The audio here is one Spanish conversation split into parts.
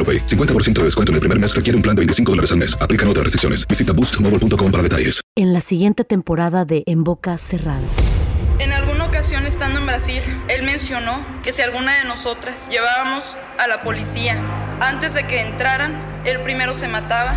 AroPay. 50% de descuento en el primer mes requiere un plan de 25 dólares al mes. Aplican otras restricciones. Visita boostmobile.com para detalles. En la siguiente temporada de En Boca Cerrada. En alguna ocasión estando en Brasil, él mencionó que si alguna de nosotras llevábamos a la policía antes de que entraran, él primero se mataba.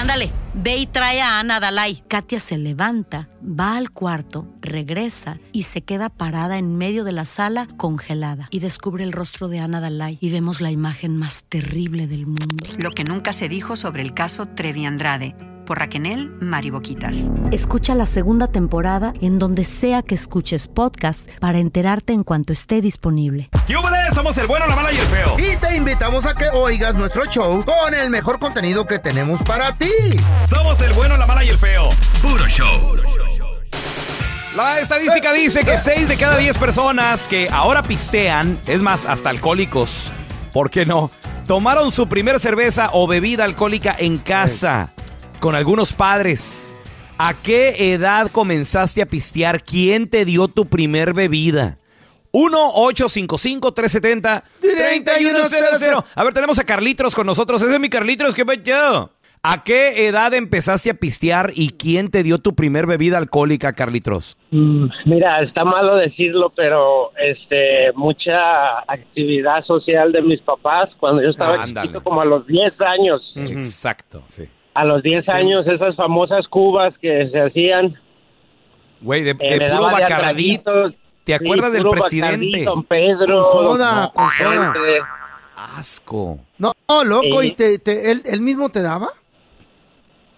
Ándale, ve y trae a Ana Dalai. Katia se levanta, va al cuarto, regresa y se queda parada en medio de la sala congelada. Y descubre el rostro de Ana Dalai y vemos la imagen más terrible del mundo. Lo que nunca se dijo sobre el caso Trevi Andrade, por Raquel Mariboquitas. Escucha la segunda temporada en donde sea que escuches podcast para enterarte en cuanto esté disponible. ¡Yúbales! Somos el bueno, la mala y el feo. Y te invitamos a que oigas nuestro show con el mejor contenido que tenemos para ti. Somos el bueno, la mala y el feo. Puro show. La estadística dice que 6 de cada 10 personas que ahora pistean, es más, hasta alcohólicos, ¿por qué no? Tomaron su primer cerveza o bebida alcohólica en casa, con algunos padres. ¿A qué edad comenzaste a pistear? ¿Quién te dio tu primer bebida? 1-855-370-3100. A ver, tenemos a Carlitos con nosotros. Ese es mi Carlitos, ¿qué pecho? ¿A qué edad empezaste a pistear y quién te dio tu primer bebida alcohólica, Carlitos? Mm, Mira, está malo decirlo, pero este mucha actividad social de mis papás cuando yo estaba Ah, chiquito, como a los 10 años. Exacto, sí. A los 10 años, esas famosas cubas que se hacían. Güey, de, eh, de puro Bacardí. ¿Te Sí, acuerdas del presidente? Don Pedro. Con soda, con soda. Asco. No, loco, Sí. ¿y te, te- él, él mismo te daba?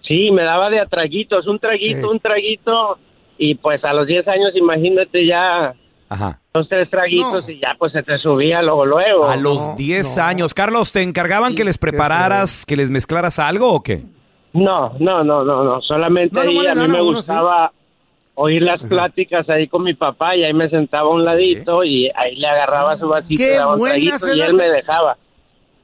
Sí, me daba de atraguitos, un traguito, Sí. un traguito. Y pues a los 10 años, imagínate ya Ajá. dos, tres traguitos No. y ya pues se te subía luego, luego. A los no, 10 no. años. Carlos, ¿te encargaban que les prepararas, que les mezclaras algo o qué? No, no, no, no, no. Solamente No, ahí a mí a me uno, gustaba oír las pláticas ahí con mi papá y ahí me sentaba a un ladito y ahí le agarraba su vasito daba un traguito y él me dejaba.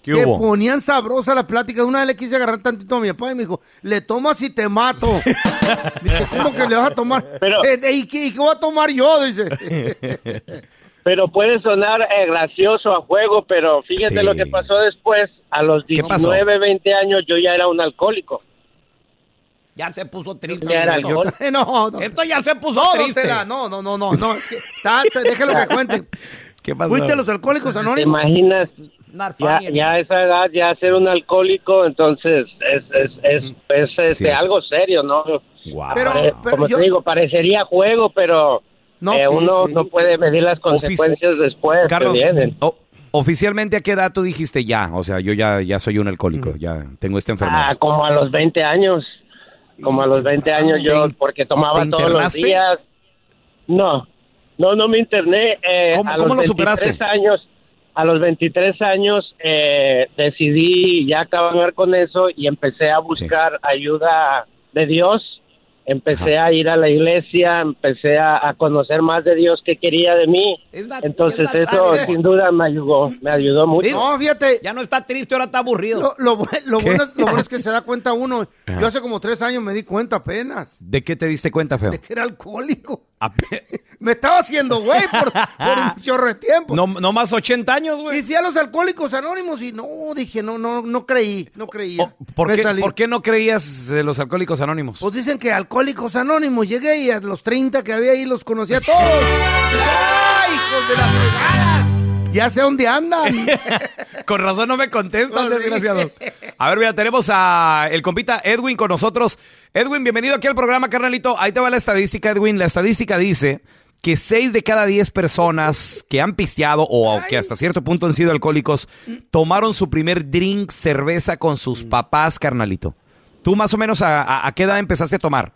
¿Qué Se hubo? ponían sabrosas las pláticas. Una vez le quise agarrar tantito a mi papá y me dijo, le tomas y te mato. Dice, ¿cómo que le vas a tomar? Pero- Eh, eh, ¿y, qué, y qué voy a tomar yo? Dice. Pero puede sonar eh, gracioso a juego, pero fíjate Sí. lo que pasó después. A los ¿Qué pasó? 19, 20 años yo ya era un alcohólico. Ya se puso triste. Ya era Yo alcohólico. ta- no, no. Esto ya se puso No, triste. No, no, no, no, no. es que- déjalo que cuente. ¿Qué pasó? Fuiste a los alcohólicos ¿Te anónimos. imaginas? Ya, a esa edad, ya ser un alcohólico, entonces es, es, es, es, este, Sí, es. algo serio, ¿no? Pero- Eh, como yo- te digo, parecería juego, pero No, eh, sí, uno sí. no puede medir las consecuencias después Carlos, que vienen. oficialmente a qué edad tú dijiste ya, o sea, yo ya, ya soy un alcohólico, ya tengo esta enfermedad. Ah, como a los 20 años. Como a los 20 años yo, ¿Te- porque tomaba todos los días. No, no, no me interné. Eh, ¿Cómo- a cómo los lo superaste? 23 años, a los 23 años eh, decidí ya acabar con eso y empecé a buscar ayuda de Dios empecé a ir a la iglesia, empecé a, a conocer más de Dios que quería de mí. Entonces eso sin duda me ayudó, me ayudó mucho. No, fíjate. Ya no está triste, ahora está aburrido. Lo, bueno, es- lo bueno es que se da cuenta uno. Ajá. Yo hace como tres años me di cuenta apenas ¿De qué te diste cuenta, feo? de que era alcohólico. Me estaba haciendo güey por, por un chorro de tiempo. No, no más 80 años, Y güey. fui a los alcohólicos anónimos y no, dije, no, no, no creí, no creía. ¿Por qué. ¿Por qué no creías de los alcohólicos anónimos? Pues dicen que alcohólicos anónimos. Llegué y a los 30 que había ahí los conocía a todos. ¡Ay, hijos de la fregada! Ya sé dónde andan. Con razón no me contestan, Pues sí. desgraciados. A ver, mira, tenemos a el compita Edwin con nosotros. Edwin, bienvenido aquí al programa, carnalito. Ahí te va la estadística, Edwin. La estadística dice que 6 de cada 10 personas que han pisteado o que hasta cierto punto han sido alcohólicos tomaron su primer drink cerveza con sus papás, carnalito. ¿Tú más o menos a, a- a qué edad empezaste a tomar?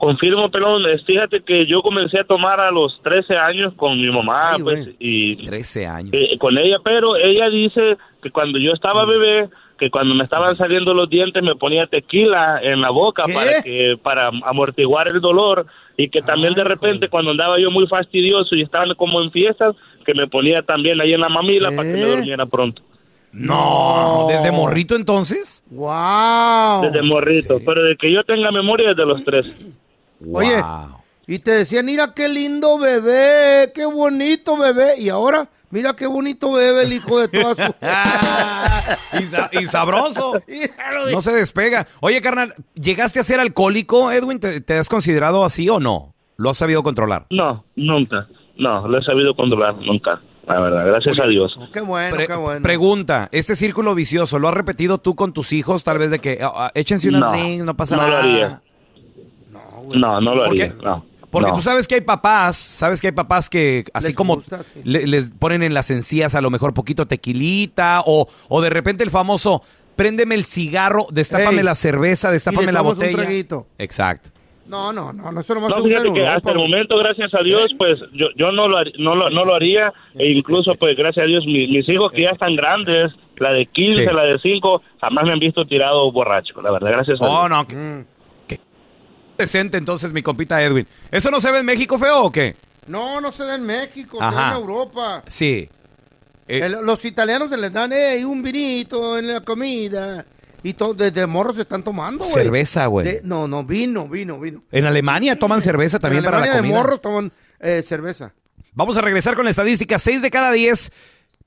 Confirmo, pelón. Fíjate que yo comencé a tomar a los 13 años con mi mamá, Ay, pues, y 13 años. eh, con ella, pero ella dice que cuando yo estaba bebé, que cuando me estaban saliendo los dientes me ponía tequila en la boca ¿Qué? para que para amortiguar el dolor y que también de repente cuando andaba yo muy fastidioso y estaban como en fiestas que me ponía también ahí en la mamila para que me durmiera pronto No, ¿desde morrito entonces? ¡Wow! desde morrito, pero de que yo tenga memoria desde los tres. Oye. Y te decían, mira qué lindo bebé, qué bonito bebé. Y ahora, mira qué bonito bebé el hijo de toda su... y, sa- y sabroso. No se despega. Oye, carnal, ¿llegaste a ser alcohólico, Edwin? ¿Te, te has considerado así o no? ¿Lo has sabido controlar? No, nunca. No, lo he sabido controlar, nunca. La verdad, gracias a Dios. Qué bueno, Pre- qué bueno. Pregunta, ¿este círculo vicioso lo has repetido tú con tus hijos? Tal vez de que ah, ah, échense unas No, drinks, no pasa no nada. lo haría. No, no lo ¿Por haría. qué? No. Porque no. tú sabes que hay papás, sabes que hay papás que así Les como gusta, sí. le- les ponen en las encías a lo mejor poquito tequilita o, o de repente el famoso, préndeme el cigarro, destápame Ey, la cerveza, destápame la un botella. Exacto. No, no, no, no, eso No, usa fíjate que hasta el momento, gracias a Dios, pues yo, yo no, lo, no, lo, no lo haría. E incluso, pues gracias a Dios, mi- mis hijos que ya están grandes, la de 15, Sí. la de 5, jamás me han visto tirado borracho, la verdad, gracias a Oh, Dios. no. que- Mm. Decente entonces mi compita Edwin. ¿Eso no se ve en México feo o qué? No, no se da en México, se da en Europa. Sí. Eh, El- los italianos se les dan eh, un vinito en la comida. Y todo, desde morros se están tomando, güey. Cerveza, güey. De- No, no, vino, vino, vino. En Alemania toman cerveza también en para la Alemania de morros toman eh, cerveza. Vamos a regresar con la estadística. Seis de cada diez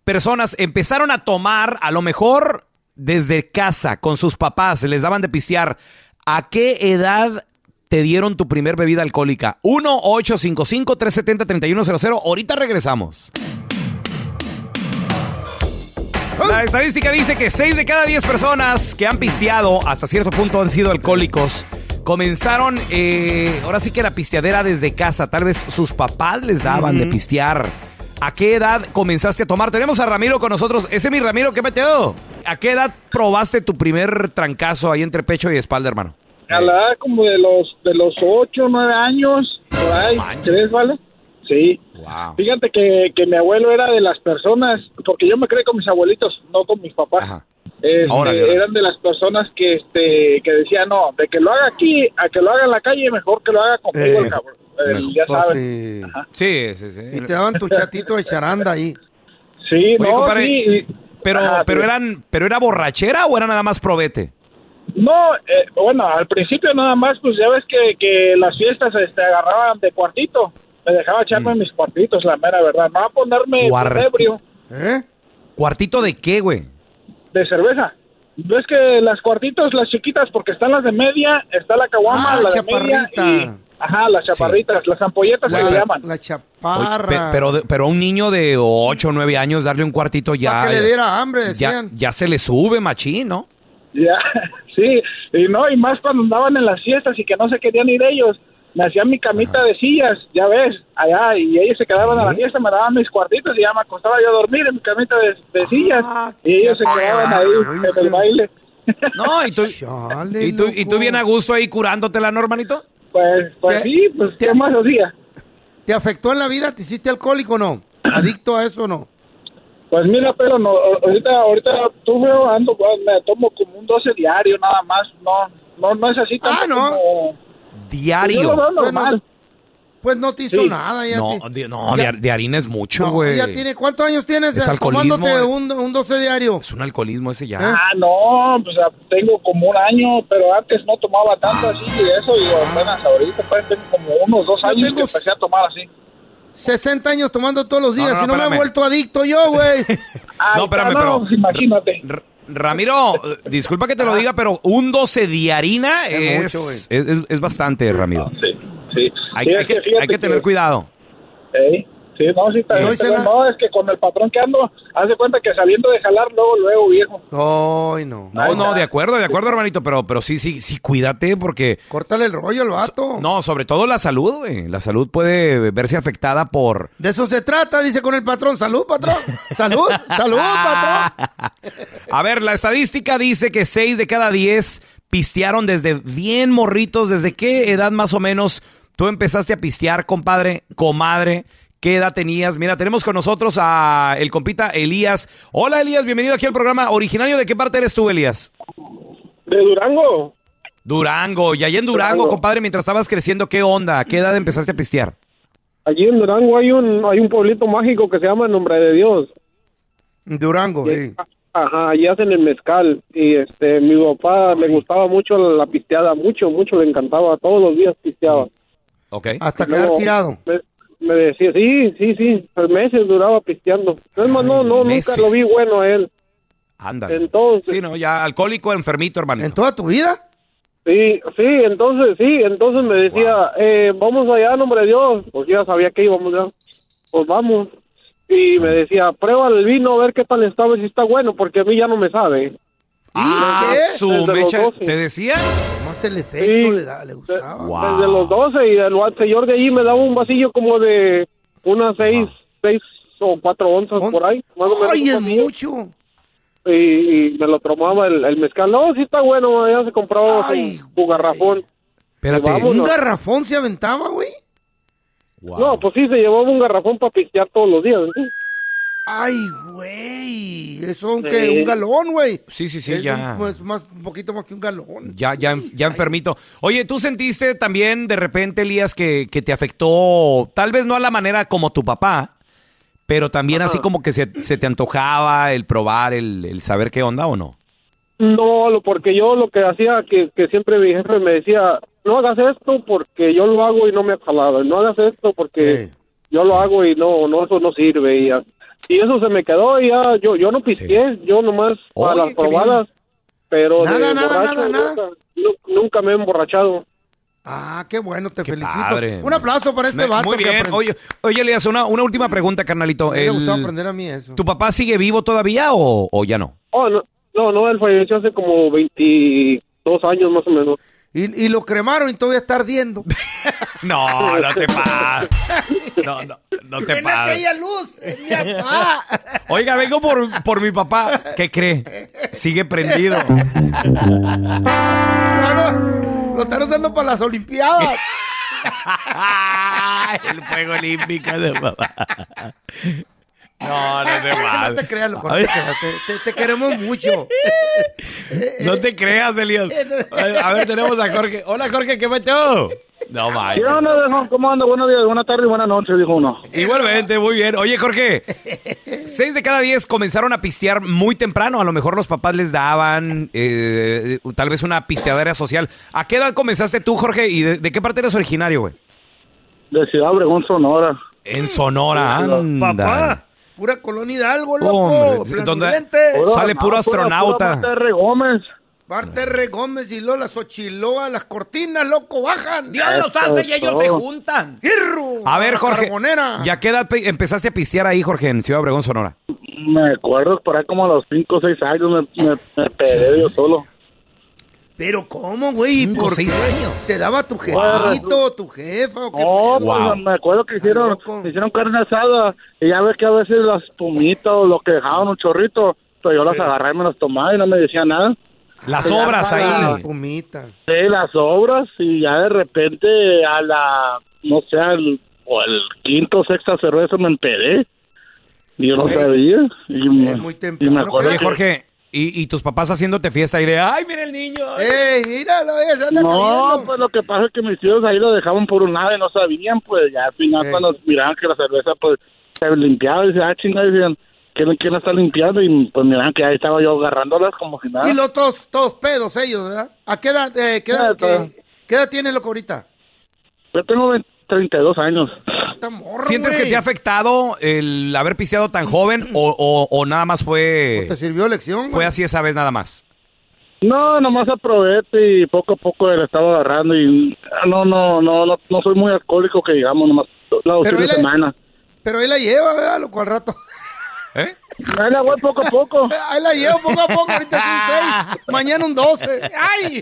personas empezaron a tomar, a lo mejor desde casa, con sus papás, se les daban de pistear. ¿A qué edad te dieron tu primer bebida alcohólica? 1-855-370-3100. Ahorita regresamos. La estadística dice que 6 de cada 10 personas que han pisteado hasta cierto punto han sido alcohólicos. Comenzaron, eh, ahora sí que la pisteadera desde casa. Tal vez sus papás les daban de pistear. ¿A qué edad comenzaste a tomar? Tenemos a Ramiro con nosotros. Ese es mi Ramiro, ¿qué metió? ¿A qué edad probaste tu primer trancazo ahí entre pecho y espalda, hermano? A la edad como de los de los ocho, nueve años, por ahí, ¿crees, vale? Sí. Wow. Fíjate que, que mi abuelo era de las personas, porque yo me crié con mis abuelitos, no con mis papás. Ajá. Este, Órale, órale. eran de las personas que este que decían, no, de que lo haga aquí a que lo haga en la calle, mejor que lo haga conmigo Eh, el cabrón. El- mejor. ya Pues saben. sí. Sí, sí, sí. Y te daban tu chatito de charanda ahí. Sí, Oye, no, compadre, sí, y- Pero, Ajá, pero sí. eran, pero era borrachera o era nada más probete? No, eh, bueno, al principio nada más, pues ya ves que, que las fiestas este, agarraban de cuartito. Me dejaba echarme mis cuartitos, la mera verdad. No a ponerme Mm. Ebrio ¿Eh? ¿Cuartito de qué, güey? de cerveza. Ves que las cuartitos, las chiquitas, porque están las de media, está la caguama, Ah, la de media y... Ajá, las chaparritas, las ampolletas La, se le llaman. la Oye, chaparra. pe- pero, de- pero a un niño de 8 o 9 años darle un cuartito ya. Para que le diera hambre, ya, ya se le sube, machín, ¿no? Ya, sí, y no, y más cuando andaban en las fiestas y que no se querían ir ellos. Me hacían mi camita de sillas, ya ves, allá, y ellos se quedaban a la fiesta, me daban mis cuartitos y ya me acostaba yo a dormir en mi camita de, de sillas. Ah, Y ellos se quedaban ahí en el sí. baile. No, y tú, Chale, y tú, y tú loco. bien a gusto ahí curándotela, ¿no, hermanito? Pues, pues sí, pues, ¿qué más hacía? ¿Te afectó en la vida? ¿Te hiciste alcohólico o no? ¿Adicto a eso o no? Pues mira, pero no, ahorita, ahorita tú veo, ando, pues, me tomo como un 12 diario nada más, no, no, no es así tanto Ah, no. como... Diario. Yo lo veo normal. Pues no te hizo Sí. nada. Ya No, te- de, no, ya- de, de harina es mucho, no, güey. ya tiene, ¿Cuántos años tienes Es eh, alcoholismo, tomándote eh. un, un 12 diario? Es un alcoholismo ese ya. Ah, no, pues ah, tengo como un año, pero antes no tomaba tanto así y eso, y apenas ahorita pues tengo como unos dos Yo años tengo que empecé a tomar así. 60 años tomando todos los días No, no, y no me he vuelto adicto yo, güey. No, espérame, pero- Imagínate. Ramiro, eh, disculpa que te lo diga, pero un 12 de harina Es es, es, es- es bastante, Ramiro. Sí, sí. Hay, Sí, hay es que, fíjate hay que tener que- cuidado. Ey, Sí, no, sí, No pero nada. no, es que con el patrón que ando, hace cuenta que saliendo de jalar, luego, luego, viejo. Ay, no. No, no, de acuerdo, de acuerdo, hermanito, pero, pero sí, sí, sí, cuídate porque... Córtale el rollo al vato. No, sobre todo la salud, güey. La salud puede verse afectada por... De eso se trata, dice con el patrón. Salud, patrón. Salud, salud, patrón. A ver, la estadística dice que 6 de cada 10 pistearon desde bien morritos. ¿Desde qué edad más o menos tú empezaste a pistear, compadre, comadre? ¿Qué edad tenías? Mira, tenemos con nosotros a el compita Elías. Hola, Elías, bienvenido aquí al programa. ¿Originario de qué parte eres tú, Elías? ¿De Durango? Durango. Y allá en Durango, Durango. compadre, mientras estabas creciendo, ¿qué onda? ¿A qué edad empezaste a pistear? Allí en Durango hay un hay un pueblito mágico que se llama Nombre de Dios. Durango, sí. Ajá, allí hacen el mezcal y este mi papá le gustaba mucho la pisteada, mucho, mucho le encantaba, todos los días pisteaba. Ok. Hasta quedar tirado. Me, me decía, sí, sí, sí, por meses duraba pisteando. Más, no, no, nunca lo vi bueno a él. Ándale. Entonces, Sí, no, ya alcohólico, enfermito, hermanito. ¿En toda tu vida? sí, sí, entonces, sí, entonces me decía, eh, vamos allá, nombre de Dios. Pues ya sabía que íbamos ya. Pues vamos. Y me decía, prueba el vino, a ver qué tal estaba, y si está bueno, porque a mí ya no me sabe. Ah, ¿Qué? su mecha. 12. ¿Te decía? Más el efecto Sí. le, da, le gustaba. Wow. Desde los 12 y el señor de allí me daba un vasillo como de unas seis, seis o cuatro onzas On- por ahí, más o menos. Ay, es vasillo. mucho. y, y me lo tomaba el, el mezcal. No, sí está bueno, ya se compró Ay, su, su garrafón. Espérate. Vamos. ¿Un garrafón se aventaba, güey? Wow. No, pues sí, se llevaba un garrafón para pistear todos los días. ¿sí? Ay, güey. Eso Sí. que un galón, güey. Sí, sí, sí, Es ya. un- pues, más, un poquito más que un galón. Ya, ya, ya enfermito. Oye, ¿tú sentiste también de repente, Elías, que, que te afectó, tal vez no a la manera como tu papá, pero también así como que se, se te antojaba el probar, el, el saber qué onda o no? No, lo, porque yo lo que hacía, que, que siempre mi jefe me decía, no hagas esto porque yo lo hago y no me ha jalado. No hagas esto porque Sí. yo lo hago y no, no, eso no sirve. Y. y eso se me quedó y ya, yo, yo no pisteé, yo nomás para Oye, las qué probadas, pero Nada, de nada, borracho nada, nada. Nunca, nu- nunca me he emborrachado. Ah, qué bueno, te Qué felicito. padre. Un aplauso para este Me- vato. Muy que bien. aprendió. Oye, oye, Elías, una, una última pregunta, carnalito. Me gustado aprender a mí eso. ¿Tu papá sigue vivo todavía o, o ya no? Oh, no, no, no, él falleció hace como 22 años más o menos. Y, y lo cremaron y todavía está ardiendo. No, no te pases. No, no, no te ¡Ven pases. aquella luz! ¡Es mi papá! Oiga, vengo por, por mi papá. ¿Qué cree? Sigue prendido. No, no, lo están usando para las Olimpiadas. El fuego olímpico de papá. No, no te No pases. te creas, loco. no te, creas, te- te- te queremos mucho. No te creas, Elías. A ver, tenemos a Jorge. Hola, Jorge, ¿qué pasó? No, ¿Qué vaya. onda, viejo? ¿Cómo anda? Buenos días, buenas tardes y buenas noches, dijo uno. Igualmente, muy bien. Oye, Jorge, seis de cada diez comenzaron a pistear muy temprano. A lo mejor los papás les daban eh, tal vez una pisteadera social. ¿A qué edad comenzaste tú, Jorge? ¿Y de, de qué parte eres originario, güey? De Ciudad Obregón, Sonora. En Sonora, anda. Papá, pura colonia Hidalgo, loco. Hombre, donde-. Sale puro astronauta. Barte R. Gómez y Lola Xochiloa, las cortinas, loco, bajan. Dios los hace y ellos se juntan. ¡Hierro! A ver, Jorge. carbonera. ¿Y a qué edad pe- empezaste a pistear ahí, Jorge, en Ciudad Obregón, Sonora? Me acuerdo por ahí como a los 5 o 6 años me, me, yo solo. Pero ¿cómo, güey? ¿Y Cinco, ¿Por seis qué? años. ¿Te daba tu jefito, tu jefa o qué? No, pues, Wow. me acuerdo que hicieron, loco. hicieron carne asada y ya ves que a veces las pumitas o lo que dejaban un chorrito, pero yo las agarraba y me las tomaba y no me decía nada. Las obras llama- ahí. Pumita. Sí, las obras y ya de repente a la, no sé, al, o el quinto o sexta cerveza me empedé. Y yo no sabía. Y, me- muy y me acuerdo Oye, que- Jorge, ¿y, y tus papás haciéndote fiesta y de, ay, mira el niño? ¡Ey, míralo, eh, se anda No, pues lo que pasa es que mis tíos ahí lo dejaban por un lado y no sabían, pues ya al final Eh. cuando miraban que la cerveza pues se limpiaba y decían, ah, chingada, decían, ¿quién, quién la está limpiando? Y pues miraban que ahí estaba yo agarrándolas como si nada. Y los todos, todos pedos ellos, ¿verdad? ¿A qué edad, eh, qué edad, qué, qué edad tiene loco ahorita? Yo tengo 20 32 años. ¿Sientes que te ha afectado el haber pisteado tan joven o, o- o nada más fue... ¿Te sirvió lección? Fue así esa vez nada más. No, nomás aproveché y poco a poco le estaba agarrando y no, no, no, no, no soy muy alcohólico que digamos, nomás la Pero de él es- semana. Pero ahí la lleva, ¿verdad? Loco, al rato. ¿Eh? Ahí la voy poco a poco. Ahí la llevo poco a poco, ahorita es un 6, mañana un 12. ¡Ay!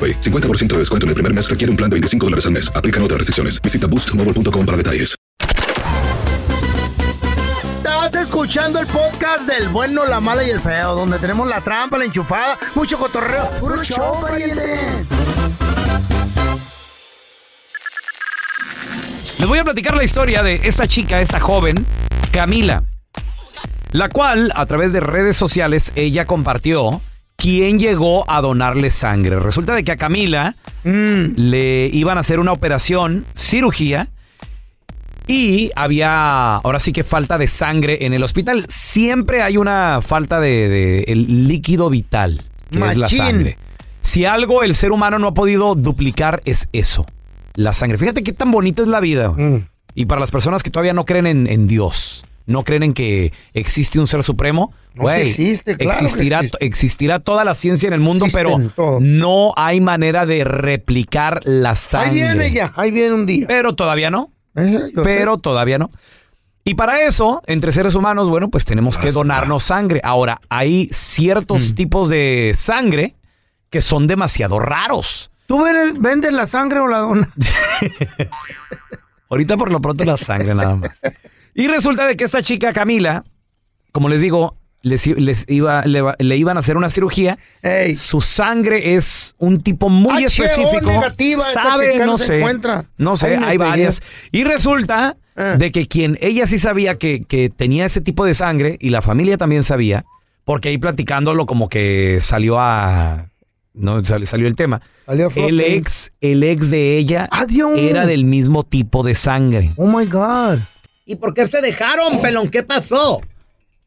AroPay. 50% de descuento en el primer mes requiere un plan de 25 dólares al mes. Aplican otras restricciones. Visita boostmobile.com para detalles. Estás escuchando el podcast del bueno, la mala y el feo, donde tenemos la trampa, la enchufada, mucho cotorreo. ¡Puro show, pariente! Les voy a platicar la historia de esta chica, esta joven, Camila, la cual a través de redes sociales ella compartió quién llegó a donarle sangre. Resulta de que a Camila le iban a hacer una operación, cirugía, y había ahora sí que falta de sangre en el hospital. Siempre hay una falta de, de el líquido vital, que es la sangre. Si algo el ser humano no ha podido duplicar es eso, la sangre. Fíjate qué tan bonita es la vida. Y para las personas que todavía no creen en, en Dios, no creen en que existe un ser supremo, No, existe, claro existirá, existe. existirá toda la ciencia en el mundo, Existen pero no hay manera de replicar la Ahí sangre. viene ya, ahí viene un día. Pero todavía no. yo Pero todavía no. Y para eso, entre seres humanos, bueno, pues tenemos que donarnos sangre. Ahora, hay ciertos tipos de sangre que son demasiado raros. ¿Tú vendes, vendes la sangre o la donas? Ahorita por lo pronto la sangre nada más. Y resulta de que esta chica Camila, como les digo, les, les iba, le, le iban a hacer una cirugía. Su sangre es un tipo muy específico. negativa, Sabe, no sé. encuentra. No sé, hay varias. Y resulta Ah. de que quien ella sí sabía que, que tenía ese tipo de sangre y la familia también sabía, porque ahí platicándolo como que salió a no sal- salió el tema. Salió. El ex, el ex de ella era del mismo tipo de sangre. Oh my God. ¿Y por qué se dejaron, pelón? ¿Qué pasó?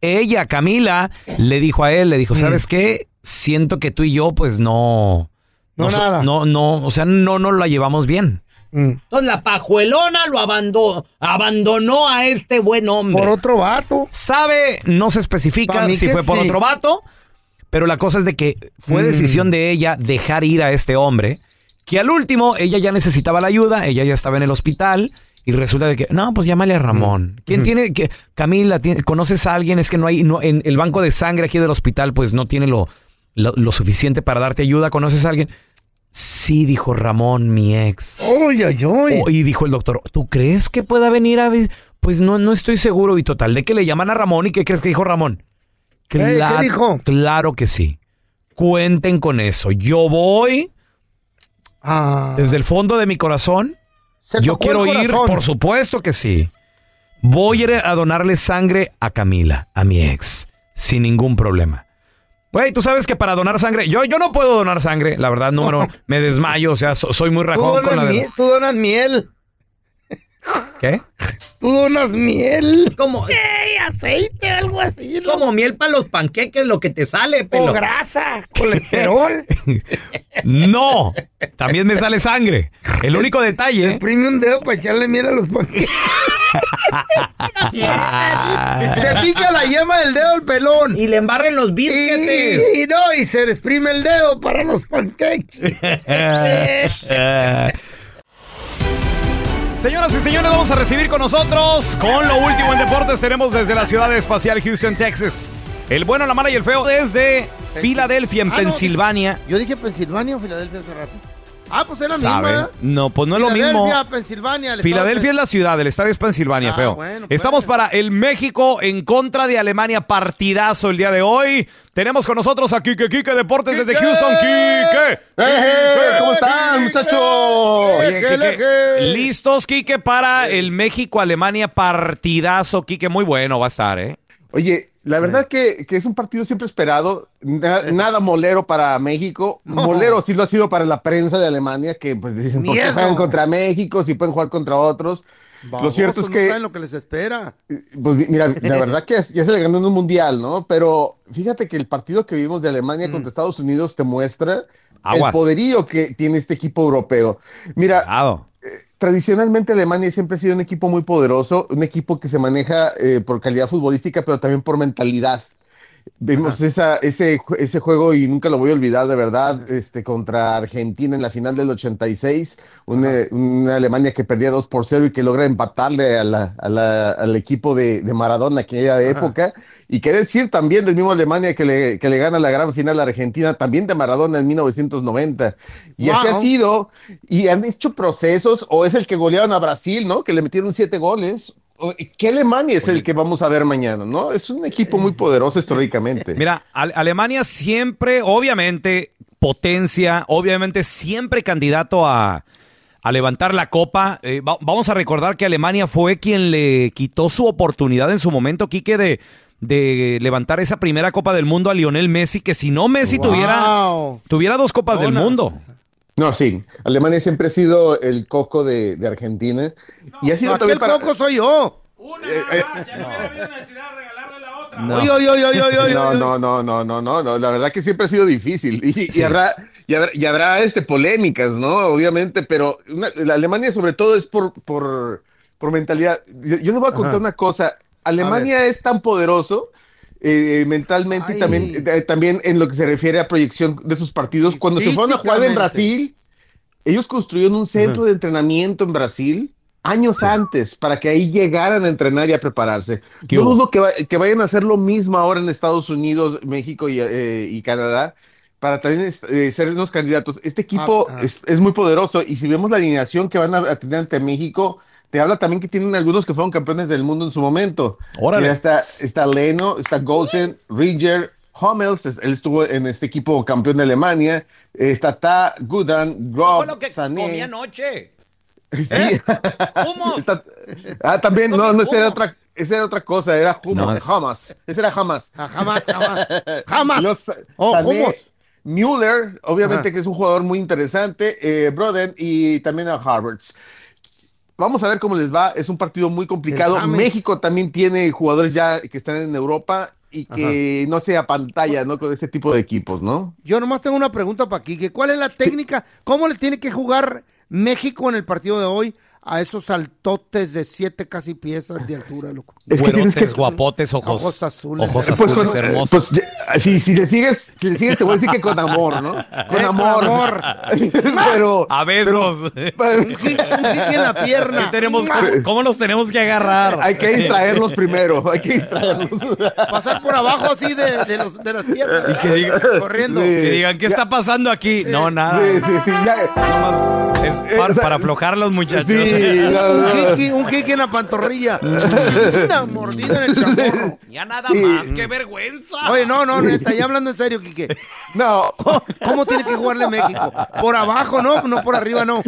Ella, Camila, le dijo a él, le Mm. dijo, ¿sabes qué? Siento que tú y yo, pues no. No so- nada. No, no, o sea, no nos la llevamos bien. Entonces la pajuelona lo abandonó, abandonó a este buen hombre. Por otro vato. Sabe, no se Pa' especifica mí si que fue por sí. otro vato, pero la cosa es de que fue Mm. decisión de ella dejar ir a este hombre, que al último ella ya necesitaba la ayuda, ella ya estaba en el hospital. Y resulta de que, no, pues llámale a Ramón. ¿Quién tiene que, Camila, tiene- conoces a alguien? Es que no hay, no, en el banco de sangre aquí del hospital, pues no tiene lo, lo, lo suficiente para darte ayuda. ¿Conoces a alguien? Sí, dijo Ramón, mi ex. Oy, ay, ay. Oh, y dijo el doctor, ¿tú crees que pueda venir a vis-?" Pues no, no estoy seguro. Y total, de que le llaman a Ramón. ¿Y qué crees que dijo Ramón? Cla- ¿qué dijo? Claro que sí. Cuenten con eso. Yo voy desde el fondo de mi corazón. Se Yo quiero ir, por supuesto que sí. Voy a ir a donarle sangre a Camila, a mi ex, sin ningún problema. Güey, tú sabes que para donar sangre, yo, yo no puedo donar sangre, la verdad, número, me desmayo, o sea, so- soy muy Tú rajón con la donas, de- miel, tú donas miel. ¿Qué? Tú donas miel. Como, ¿Qué? ¿Aceite? Algo así. ¿no? como miel para los panqueques, lo que te sale, pelo. O grasa, colesterol. No, también me sale sangre. El único detalle. Exprime un dedo para echarle miel a los panqueques. Se pica la yema del dedo al pelón. Y le embarren los bisquetes. Y, y no, y se exprime el dedo para los panqueques. Señoras y señores, vamos a recibir con nosotros, con lo último en deportes, tenemos desde la ciudad espacial Houston, Texas. El bueno, la mala y el feo desde Filadelfia, en Ah, no, Pensilvania. Yo dije Pensilvania o Filadelfia hace rato. Ah, pues es la ¿Sabe? misma. No, pues no es lo mismo. Filadelfia, Pensilvania. el Filadelfia es la ciudad, el estadio es Pensilvania, Ah, feo. bueno, pues. Estamos para el México en contra de Alemania, partidazo el día de hoy. Tenemos con nosotros a Kike Kike Deportes desde Houston, Kike. ¿Cómo están, muchachos? Listos, Kike, para el México-Alemania partidazo, Kike, muy bueno va a estar, ¿eh? Oye, la verdad que, que es un partido siempre esperado, na- nada molero para México, molero sí lo ha sido para la prensa de Alemania, que pues dicen, ¿por qué juegan contra México si pueden jugar contra otros? lo cierto es que, No saben lo que les espera. pues mi- mira, la verdad que ya se le ganó en un mundial, ¿no? Pero fíjate que el partido que vimos de Alemania contra Estados Unidos te muestra el poderío que tiene este equipo europeo. Mira, Cuidado. Tradicionalmente Alemania siempre ha sido un equipo muy poderoso, un equipo que se maneja eh, por calidad futbolística, pero también por mentalidad. Vimos esa, ese, ese juego y nunca lo voy a olvidar de verdad, este, contra Argentina en la final del 86, una, una Alemania que perdía 2 por 0 y que logra empatarle a la- a la- al equipo de, de Maradona aquella época. Y qué decir también del mismo Alemania que le, que le gana la gran final a Argentina, también de Maradona en 1990. Y así ha sido, y han hecho procesos, o es el que golearon a Brasil, ¿no? Que le metieron siete goles. ¿Qué Alemania es el que vamos a ver mañana, no? Es un equipo muy poderoso históricamente. Mira, Ale- Alemania siempre, obviamente, potencia, obviamente siempre candidato a, a levantar la copa. Eh, va- vamos a recordar que Alemania fue quien le quitó su oportunidad en su momento, Quique, de, de levantar esa primera copa del mundo a Lionel Messi, que si no Messi Wow. tuviera, tuviera dos copas del mundo. No, sí. Alemania siempre ha sido el coco de, de Argentina. y ha sido No, también para. coco soy yo. No. Oye, oye, oye, oye, no, oye. no, no, no, no, no, no, la verdad que siempre ha sido difícil y, habrá, y habrá, y habrá, este, polémicas, ¿no? Obviamente, pero una- la Alemania sobre todo es por, por, por mentalidad. Yo, yo les voy a contar Ajá. una cosa, Alemania es tan poderoso eh, mentalmente y también, eh, también en lo que se refiere a proyección de sus partidos. Cuando se fueron a jugar en. Brasil, ellos construyeron un centro de entrenamiento en Brasil años antes para que ahí llegaran a entrenar y a prepararse. ¿Qué Yo hubo? dudo que, va- que vayan a hacer lo mismo ahora en Estados Unidos, México y, eh, y Canadá para también ser unos candidatos. Este equipo Ah, ah. Es, es muy poderoso y si vemos la alineación que van a, a tener ante México, te habla también que tienen algunos que fueron campeones del mundo en su momento. Órale. Mira, está, está Leno, está Golsen, Ridger, Hummels, él estuvo en este equipo campeón de Alemania, eh, está Ta, Gudan, Grob, Sané. anoche? Sí. Está- ah, también, no, no, esa era otra, esa era otra cosa, era No, Hummels, es- Hamas, ese era Hamas. Ah, jamás, jamás. Jamás. Los, Oh, Sané. Müller, obviamente Ajá. que es un jugador muy interesante, eh, Broden y también a Harvards. Vamos a ver cómo les va. Es un partido muy complicado. México también tiene jugadores ya que están en Europa y que no se pantalla, ¿no? Con este tipo de equipos, ¿no? Yo nomás tengo una pregunta para Quique. ¿Cuál es la técnica? ¿Cómo le tiene que jugar México en el partido de hoy a esos saltotes de siete casi piezas de altura, loco? Es que tienes Güerotes, que- guapotes, ojos, Ojos azules. ojos Pues, azules, con- hermosos. pues, ya- si, si le sigues, si le sigues, te voy a decir que con amor, ¿no? Con Eh, con amor. amor. pero, a besos. Un jique un en la pierna. ¿Qué tenemos, cómo, cómo nos tenemos que agarrar? hay que distraerlos primero. Hay que distraerlos. Pasar por abajo así de, de los, de las piernas. Y que digan- corriendo. Sí. Que digan, ¿qué Ya- está pasando aquí? No, nada. Sí, sí, sí. ya- Es para, para aflojar a los muchachos. Un jiqui en la pantorrilla. Una mordida en el chamorro. Ya nada más, qué vergüenza. Oye, no, no, neta, ya hablando en serio, Quique. No. ¿Cómo tiene que jugarle México? Por abajo, ¿no? No por arriba, no.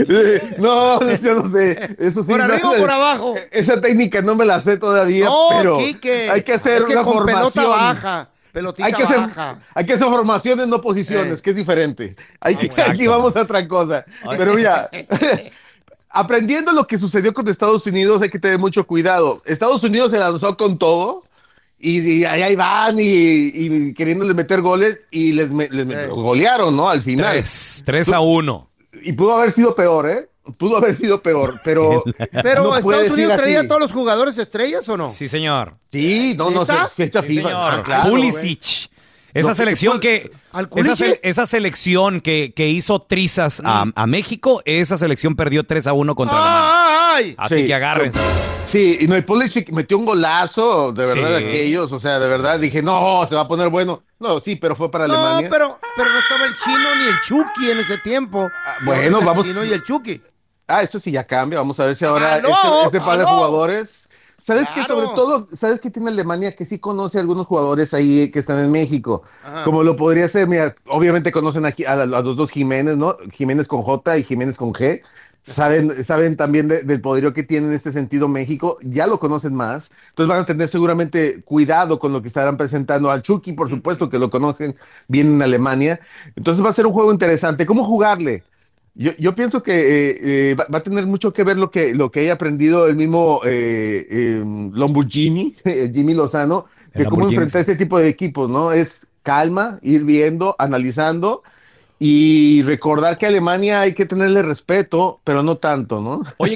No, yo no sé. Eso sí. ¿Por no, arriba o por abajo? Esa técnica no me la sé todavía, No, pero Quique. hay que hacer Es que una con formación. pelota baja. Pelotita hay que hacer, baja. hay que hacer formaciones, no posiciones, Eh. que es diferente. Hay que, Exacto. aquí vamos a otra cosa. Pero mira, aprendiendo lo que sucedió con Estados Unidos, hay que tener mucho cuidado. Estados Unidos se lanzó con todo y, y ahí van y, y queriéndole meter goles y les, me- les me- golearon, ¿no? Al final. 3, 3 a 1. Y pudo haber sido peor, ¿eh? Pudo haber sido peor, pero. Pero no Estados Unidos traía a todos los jugadores estrellas o no? Sí, señor. Sí, no, no, fecha Sí, FIFA. señor. Ah, claro, Pulisic. Esa que- selección que. ¿Al Esa, Pulisic? se- esa selección que, que hizo trizas a, a México, esa selección perdió 3 a 1 contra Alemania. Así Sí. que agárrense. Sí, y no, y Pulisic metió un golazo, de verdad, Sí. de aquellos, o sea, de verdad, dije, no, se va a poner bueno. No, sí, pero fue para No, Alemania. pero, pero no estaba el chino ni el Chucky en ese tiempo. bueno, el vamos- chino y el Chucky. Ah, eso sí ya cambia, vamos a ver si ahora este, este par de ¡Aló! jugadores... ¿Sabes? Claro. Sobre todo, ¿sabes qué tiene Alemania? Que sí conoce a algunos jugadores ahí que están en México. Ajá. Como lo podría ser, mira, obviamente conocen a, a los dos Jiménez, ¿no? Jiménez con J y Jiménez con G. Saben, saben también de- del poderío que tiene en este sentido México, ya lo conocen más, entonces van a tener seguramente cuidado con lo que estarán presentando al Chucky, por supuesto que lo conocen bien en Alemania, entonces va a ser un juego interesante. ¿Cómo jugarle? Yo, yo pienso que eh, eh, va, va a tener mucho que ver lo que, lo que haya aprendido el mismo eh, Lamborghini, Jimmy Lozano, que El cómo Lamborghini. enfrentar este tipo de equipos, ¿no? Es calma, ir viendo, analizando y recordar que a Alemania hay que tenerle respeto, pero no tanto, ¿no? Oye,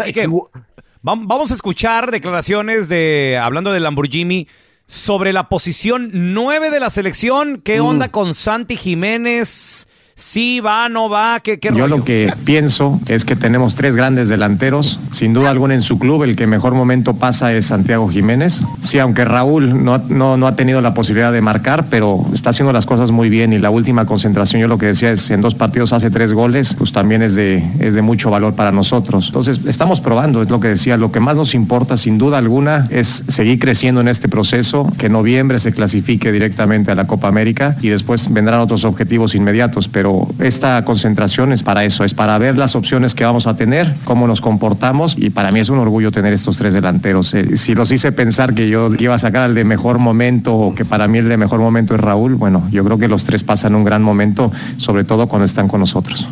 vam- vamos a escuchar declaraciones de, hablando del Lamborghini, sobre la posición 9 de la selección. ¿Qué Mm. onda con Santi Jiménez? ¿Sí va, no va? ¿Qué, qué Yo rollo? lo que pienso es que tenemos tres grandes delanteros. Sin duda alguna en su club el que mejor momento pasa es Santiago Jiménez. Sí, aunque Raúl no, no, no ha tenido la posibilidad de marcar, pero está haciendo las cosas muy bien y la última concentración, yo lo que decía es, en dos partidos hace tres goles, pues también es de, es de mucho valor para nosotros. Entonces, estamos probando, es lo que decía, lo que más nos importa sin duda alguna es seguir creciendo en este proceso, que en noviembre se clasifique directamente a la Copa América y después vendrán otros objetivos inmediatos, pero esta concentración es para eso, es para ver las opciones que vamos a tener, cómo nos comportamos y para mí es un orgullo tener estos tres delanteros. Eh, si los hice pensar que yo iba a sacar el de mejor momento o que para mí el de mejor momento es Raúl, bueno, yo creo que los tres pasan un gran momento, sobre todo cuando están con nosotros.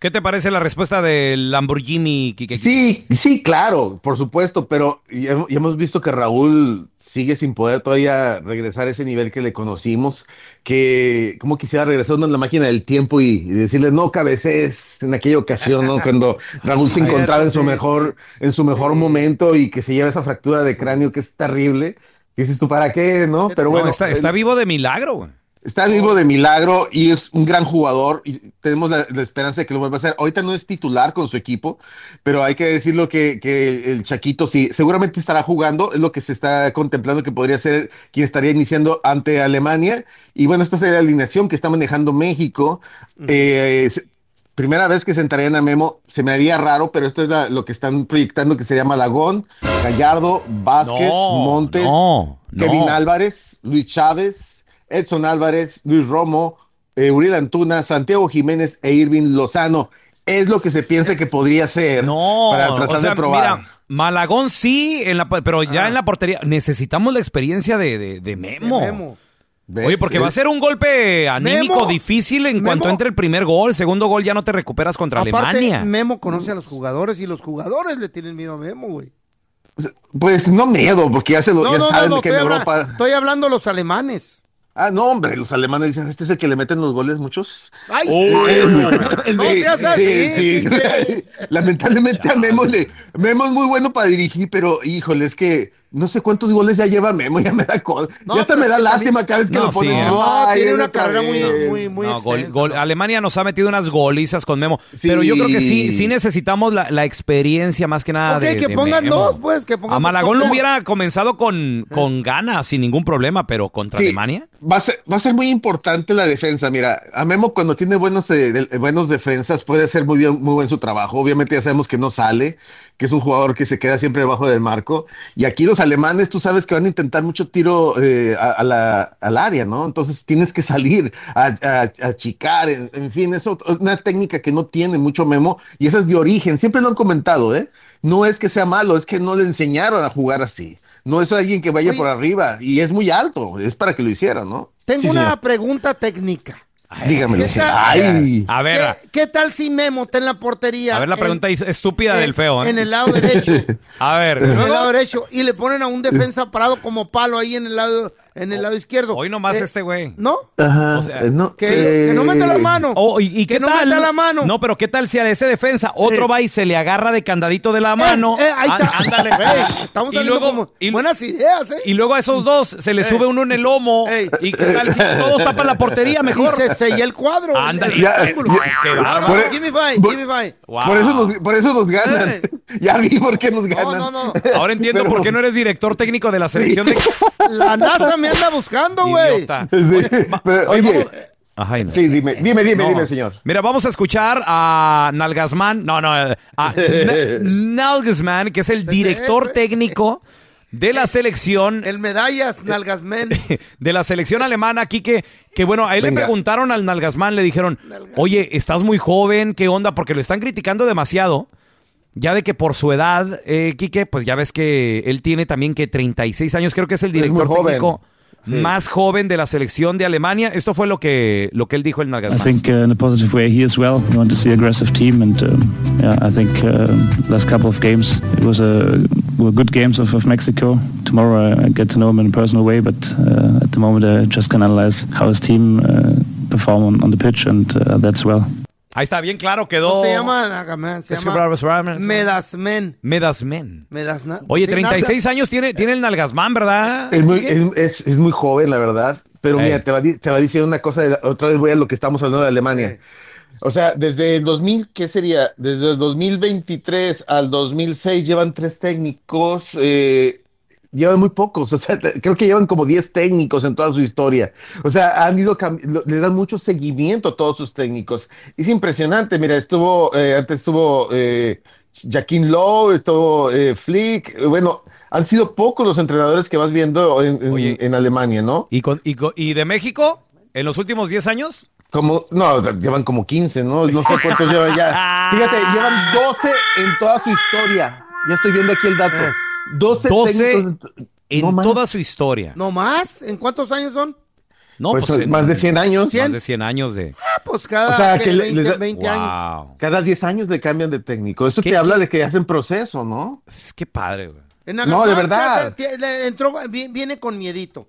¿Qué te parece la respuesta del Lamborghini, Quique? Sí, sí, claro, por supuesto, pero ya hem- ya hemos visto que Raúl sigue sin poder todavía regresar a ese nivel que le conocimos, que como quisiera regresar en la máquina del tiempo y, y decirle no cabeces en aquella ocasión, ¿no? Cuando Raúl se encontraba en su mejor, en su mejor momento y que se lleva esa fractura de cráneo que es terrible. Dices tú, ¿para qué? ¿No? Pero No, bueno, está, está vivo de milagro, güey. Está vivo de milagro y es un gran jugador y tenemos la, la esperanza de que lo vuelva a hacer. Ahorita no es titular con su equipo, pero hay que decirlo que, que el Chaquito sí, seguramente estará jugando, es lo que se está contemplando que podría ser quien estaría iniciando ante Alemania. Y bueno, esta sería la alineación que está manejando México. Eh, es- primera vez que sentarían a Memo, se me haría raro, pero esto es la- lo que están proyectando que sería Malagón, Gallardo, Vázquez, No, Montes, no, Kevin. Álvarez, Luis Chávez, Edson Álvarez, Luis Romo, eh, Uriel Antuna, Santiago Jiménez e Irving Lozano. Es lo que se piensa que podría ser para tratar o sea, de probar. Mira, Malagón sí, en la, pero ya en la portería. Necesitamos la experiencia de, de- de Memo. Oye, porque va a ser un golpe anímico Memo. difícil en cuanto entre el primer gol. Segundo gol ya no te recuperas contra Aparte, Alemania. Memo conoce a los jugadores y los jugadores le tienen miedo a Memo, güey. Pues no miedo, porque ya, se lo, No, ya no, no, saben no, que estoy, en habla- Europa. estoy hablando de los alemanes. Ah, no, hombre, los alemanes dicen, este es el que le meten los goles muchos. ¡Ay! No sí, seas así, sí, sí. Lamentablemente a Memo, le, Memo es muy bueno para dirigir, pero híjole, es que No sé cuántos goles ya lleva Memo, ya me da No, ya hasta me da lástima cada vez que No, lo ponen. sí, ¿eh? "Ay, tiene una carrera muy, vez". muy, muy No, gol- Alemania nos ha metido unas golizas con Memo. Sí. Pero yo creo que sí, sí necesitamos la, la experiencia más que nada Ok, de, que de pongan Memo. dos, pues, que pongan A Malagón lo hubiera comenzado con, con ganas, sin ningún problema, pero contra Sí. Alemania. Va a, ser, va a ser muy importante la defensa. Mira, a Memo cuando tiene buenos, eh, de- buenos defensas puede hacer muy bien, muy buen su trabajo. Obviamente ya sabemos que no sale, que es un jugador que se queda siempre debajo del marco. Y aquí los alemanes, tú sabes que van a intentar mucho tiro eh, a, a la, al área, ¿no? Entonces tienes que salir a, a, a achicar, en, en fin, es una técnica que no tiene mucho Memo y esa es de origen. Siempre lo han comentado, ¿eh? No es que sea malo, es que no le enseñaron a jugar así. No es alguien que vaya Oye. por arriba y es muy alto, es para que lo hiciera, ¿no? Tengo Sí, una señor. pregunta técnica. Dígamelo. ¿Qué tal? Ay. A ver, ¿Qué, qué tal si Memo está en la portería? a ver la pregunta estúpida en- del feo. ¿eh? En el lado derecho. A ver, en el lado derecho. Y le ponen a un defensa parado como palo ahí en el lado, en el lado izquierdo. Hoy nomás Eh, este güey. ¿No? Ajá, O sea, eh, no, Que, eh, que no meta la mano. Oh, ¿y, y que qué no tal? meta la mano. No, pero ¿qué tal si a ese defensa otro Eh. va y se le agarra de candadito de la mano? Eh, eh, ahí está. Ándale. Ey, estamos y luego, como y, buenas ideas, ¿eh? y luego a esos dos se le sube uno en el lomo. Ey. ¿Y qué tal si todos tapan la portería mejor? Y se sella el cuadro. Ándale. El Ya, ángulo. ya. Qué No, bárbaro. no, Por- give me five, por- give me five. Wow. Por eso nos, por eso nos ganan. Eh. ya vi por qué nos No, ganan. no, no. Ahora entiendo Pero- por qué no eres director técnico de la selección de... La NASA me anda buscando, güey. Oye, Ajá, no. sí, dime, dime, dime, No. dime, señor. Mira, vamos a escuchar a Nalgasman, no, no, a Na- Nalgasman, que es el director técnico de la selección, El medallas, nalgasmen. de la selección alemana aquí que, bueno, ahí le Venga. preguntaron al Nalgasman, le dijeron, oye, estás muy joven, ¿qué onda? Porque lo están criticando demasiado. Ya de que por su edad, eh, Quique, pues ya ves que él tiene también que 36 años, creo que es el director técnico Sí. más joven de la selección de Alemania. Esto fue lo que, lo que él dijo el I Nalgasman. think uh, in a positive way he as well. We want to see aggressive team, and um, yeah, I think uh, last couple of games it was a were good games of, of Mexico. Tomorrow I, I get to know him in a personal way, but uh, at the moment I just can analyze how his team uh, perform on, on the pitch, and uh, that's well. Ahí está, bien claro quedó. No se llama nalgasmen, se Es que llama medasmen. Medasmen. Medasna. Oye, Sí, 36 años tiene, tiene el Nalgasman, ¿verdad? Es muy, es, es- es muy joven, la verdad. Pero Ey. mira, te va, te va diciendo una cosa, de- otra vez voy a lo que estamos hablando de Alemania. O sea, desde el 2000, ¿qué sería? Desde el 2023 al 2006 llevan tres técnicos, eh, llevan muy pocos, o sea, creo que llevan como 10 técnicos en toda su historia. O sea, han ido, le dan mucho seguimiento a todos sus técnicos. Es impresionante, mira, estuvo, eh, antes estuvo eh, Jaquín Lowe, estuvo eh, Flick, eh, bueno, han sido pocos los entrenadores que vas viendo en, en- Oye. en Alemania, ¿no? ¿Y, con- y, con- y de México? ¿En los últimos 10 años? Como, no, llevan como 15, ¿no? No sé cuántos llevan ya. Fíjate, llevan 12 en toda su historia. Ya estoy viendo aquí el dato. 12, 12 técnicos en, no más. toda su historia. ¿No más? ¿En cuántos años son? No, Pues, en- más de 100 años. Más de 100 años de... Ah, pues cada O sea, que le- 20, les da- 20 años. Wow. Cada 10 años le cambian de técnico. Eso ¿Qué- te habla qué? de que hacen proceso, ¿no? Es que padre, güey. No, de verdad. entró, vi- viene con miedito.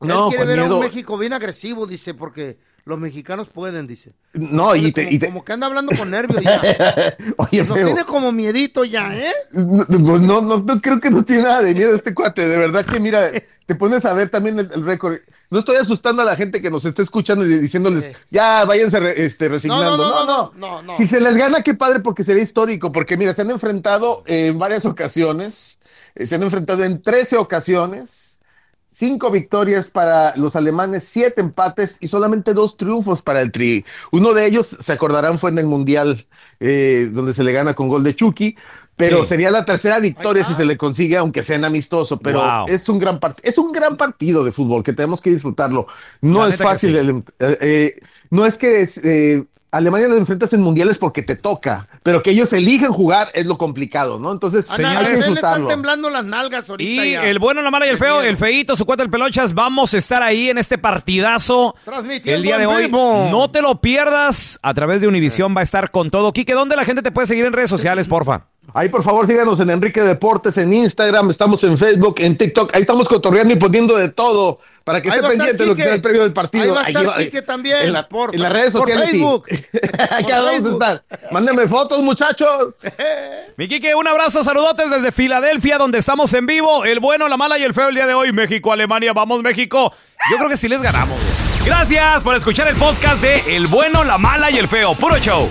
No, Él quiere con ver a miedo. un México bien agresivo, dice, porque los mexicanos pueden, dice. No, y te, como, y te- como que anda hablando con nervios ya. Oye, Nos feo. tiene como miedito ya, ¿eh? No, no, no, no, creo que no tiene nada de miedo este cuate. De verdad que, mira, te pones a ver también el, el récord. No estoy asustando a la gente que nos está escuchando y diciéndoles, ya váyanse re- este, resignando. No, No no, no, no, no, no. Si se les gana, qué padre, porque sería histórico. Porque, mira, se han enfrentado en varias ocasiones. eh, se han enfrentado en 13 ocasiones. Cinco victorias para los alemanes, siete empates y solamente dos triunfos para el Tri. Uno de ellos, se acordarán, fue en el Mundial, eh, donde se le gana con gol de Chucky. Pero Sí. sería la tercera victoria si se le consigue, aunque sea en amistoso. Pero Wow. es un gran part- es un gran partido de fútbol que tenemos que disfrutarlo. No La es fácil. sí. el- eh, eh, no es que es, eh, Alemania lo enfrentas en mundiales porque te toca, pero que ellos elijan jugar es lo complicado, ¿no? Entonces. Ana, hay que están temblando las nalgas ahorita Y ya. el bueno, la mala y el feo, el feito, su cuate, el pelochas, vamos a estar ahí en este partidazo Transmitiendo el día de hoy. vivo. No te lo pierdas, a través de Univisión va a estar con todo. Quique, ¿dónde la gente te puede seguir en redes sociales, porfa? Ahí por favor síganos en Enrique Deportes, en Instagram, estamos en Facebook, en TikTok, ahí estamos cotorreando y poniendo de todo para que Ahí esté pendiente de lo que sea el previo del partido. Ahí va a estar Ahí Quique también. En, la- por, en las redes por sociales. sí. Facebook. Aquí vamos a estar. Mándenme fotos, muchachos. Mi Quique, un abrazo, saludotes desde Filadelfia, donde estamos en vivo. El bueno, la mala y el feo el día de hoy. México, Alemania, vamos México. Yo creo que sí les ganamos. Gracias por escuchar el podcast de El bueno, la mala y el feo. Puro show.